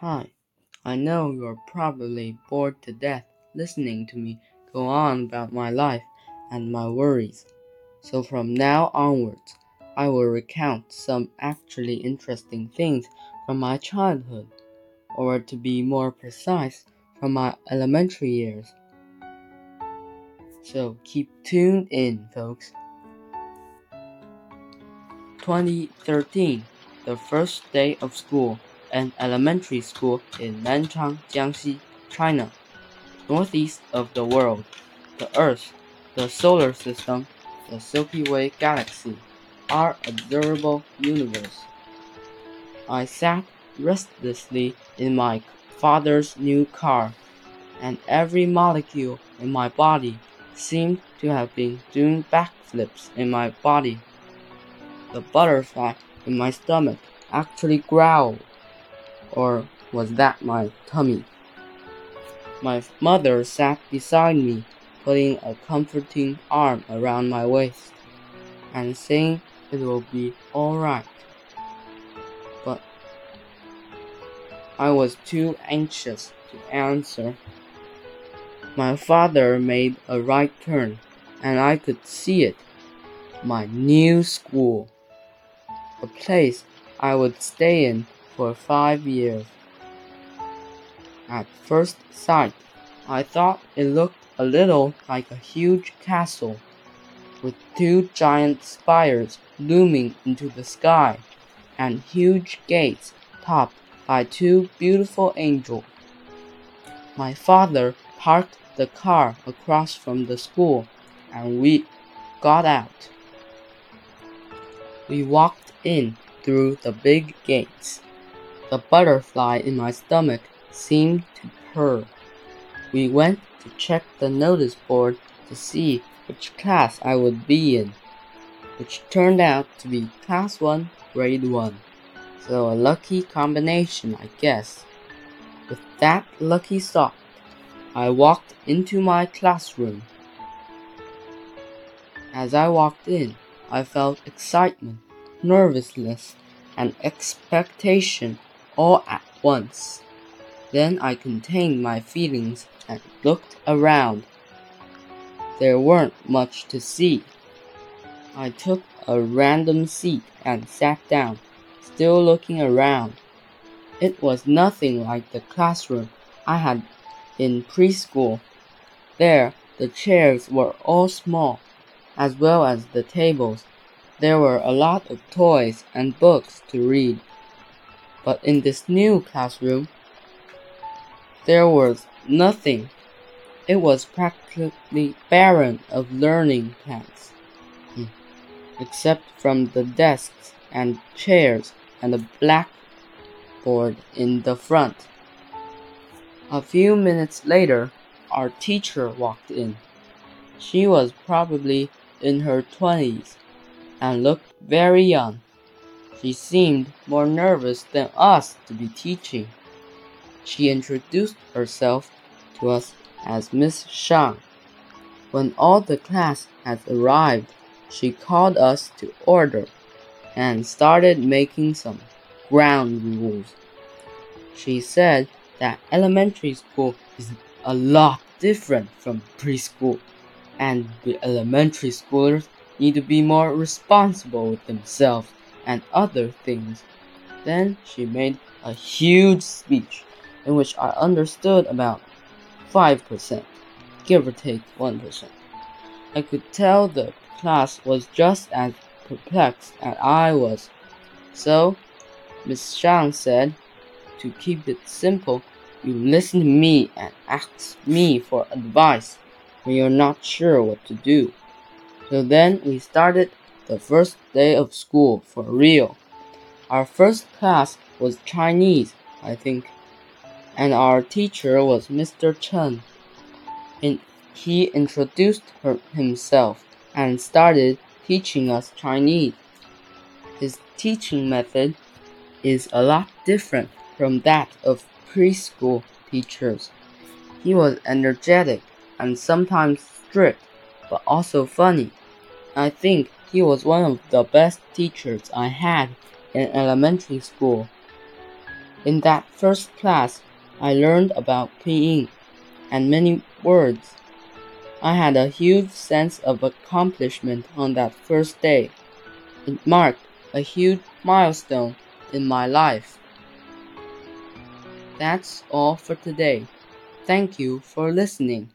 Hi, I know you're probably bored to death listening to me go on about my life and my worries. So from now onwards, I will recount some actually interesting things from my childhood, or to be more precise, from my elementary years. So keep tuned in, folks. 2013, the first day of school, an elementary school in Nanchang, Jiangxi, China, northeast of the world, the Earth, the solar system, the Milky Way galaxy, our observable universe. I sat restlessly in my father's new car, and every molecule in my body seemed to have been doing backflips in my body. The butterfly in my stomach actually growled. Or was that my tummy? My mother sat beside me, putting a comforting arm around my waist and saying it will be all right. But I was too anxious to answer. My father made a right turn, and I could see it my new school a place I would stay in for five years. At first sight, I thought it looked a little like a huge castle, with two giant spires looming into the sky, and huge gates topped by two beautiful angels. My father parked the car across from the school, and we got out. We walked in through the big gates. The butterfly in my stomach seemed to purr. We went to check the notice board to see which class I would be in, which turned out to be Class 1, Grade 1. So a lucky combination, I guess. With that lucky thought, I walked into my classroom. As I walked in, I felt excitement nervousness, and expectation all at once. Then I contained my feelings and looked around. There weren't much to see. I took a random seat and sat down, still looking around. It was nothing like the classroom I had in preschool. There, the chairs were all small, as well as the tables there were a lot of toys and books to read. But in this new classroom, there was nothing. It was practically barren of learning plants, except from the desks and chairs and the blackboard in the front. A few minutes later, our teacher walked in. She was probably in her twenties and looked very young. She seemed more nervous than us to be teaching. She introduced herself to us as Miss Shang. When all the class had arrived, she called us to order and started making some ground rules. She said that elementary school is a lot different from preschool, and the elementary schoolers need to be more responsible with themselves and other things. Then she made a huge speech in which I understood about 5%, give or take 1%. I could tell the class was just as perplexed as I was. So, Miss Shang said, to keep it simple, you listen to me and ask me for advice when you're not sure what to do. So then we started the first day of school for real. Our first class was Chinese, I think, and our teacher was Mr. Chen. And he introduced her, himself and started teaching us Chinese. His teaching method is a lot different from that of preschool teachers. He was energetic and sometimes strict, but also funny. I think he was one of the best teachers I had in elementary school. In that first class, I learned about pinyin and many words. I had a huge sense of accomplishment on that first day. It marked a huge milestone in my life. That's all for today. Thank you for listening.